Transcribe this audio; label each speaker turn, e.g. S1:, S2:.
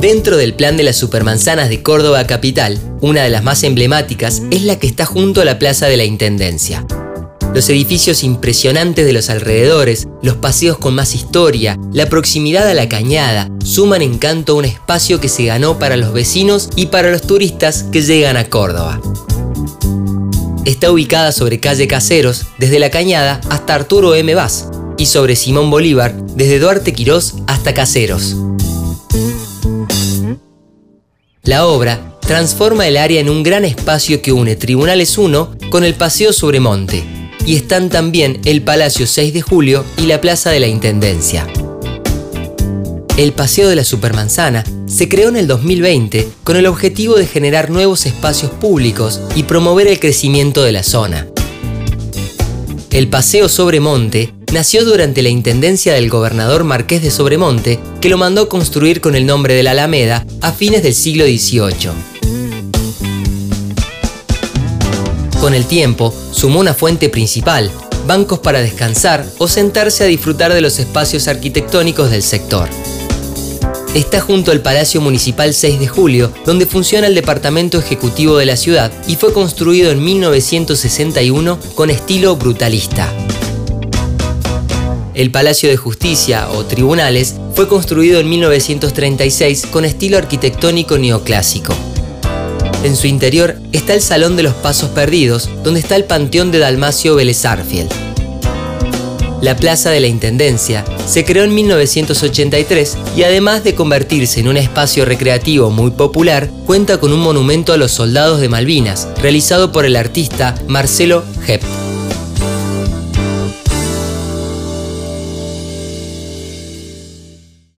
S1: Dentro del plan de las supermanzanas de Córdoba Capital, una de las más emblemáticas es la que está junto a la Plaza de la Intendencia. Los edificios impresionantes de los alrededores, los paseos con más historia, la proximidad a la cañada, suman encanto a un espacio que se ganó para los vecinos y para los turistas que llegan a Córdoba. Está ubicada sobre calle Caseros, desde la cañada hasta Arturo M. Vaz, y sobre Simón Bolívar, desde Duarte Quirós hasta Caseros. La obra transforma el área en un gran espacio que une Tribunales 1 con el Paseo sobre Monte, y están también el Palacio 6 de Julio y la Plaza de la Intendencia. El Paseo de la Supermanzana se creó en el 2020 con el objetivo de generar nuevos espacios públicos y promover el crecimiento de la zona. El Paseo sobre Monte nació durante la intendencia del gobernador Marqués de Sobremonte, que lo mandó construir con el nombre de la Alameda a fines del siglo XVIII. Con el tiempo, sumó una fuente principal, bancos para descansar o sentarse a disfrutar de los espacios arquitectónicos del sector. Está junto al Palacio Municipal 6 de Julio, donde funciona el Departamento Ejecutivo de la ciudad y fue construido en 1961 con estilo brutalista. El Palacio de Justicia o Tribunales fue construido en 1936 con estilo arquitectónico neoclásico. En su interior está el Salón de los Pasos Perdidos, donde está el Panteón de Dalmacio Vélez La Plaza de la Intendencia se creó en 1983 y además de convertirse en un espacio recreativo muy popular, cuenta con un monumento a los soldados de Malvinas, realizado por el artista Marcelo Hepp.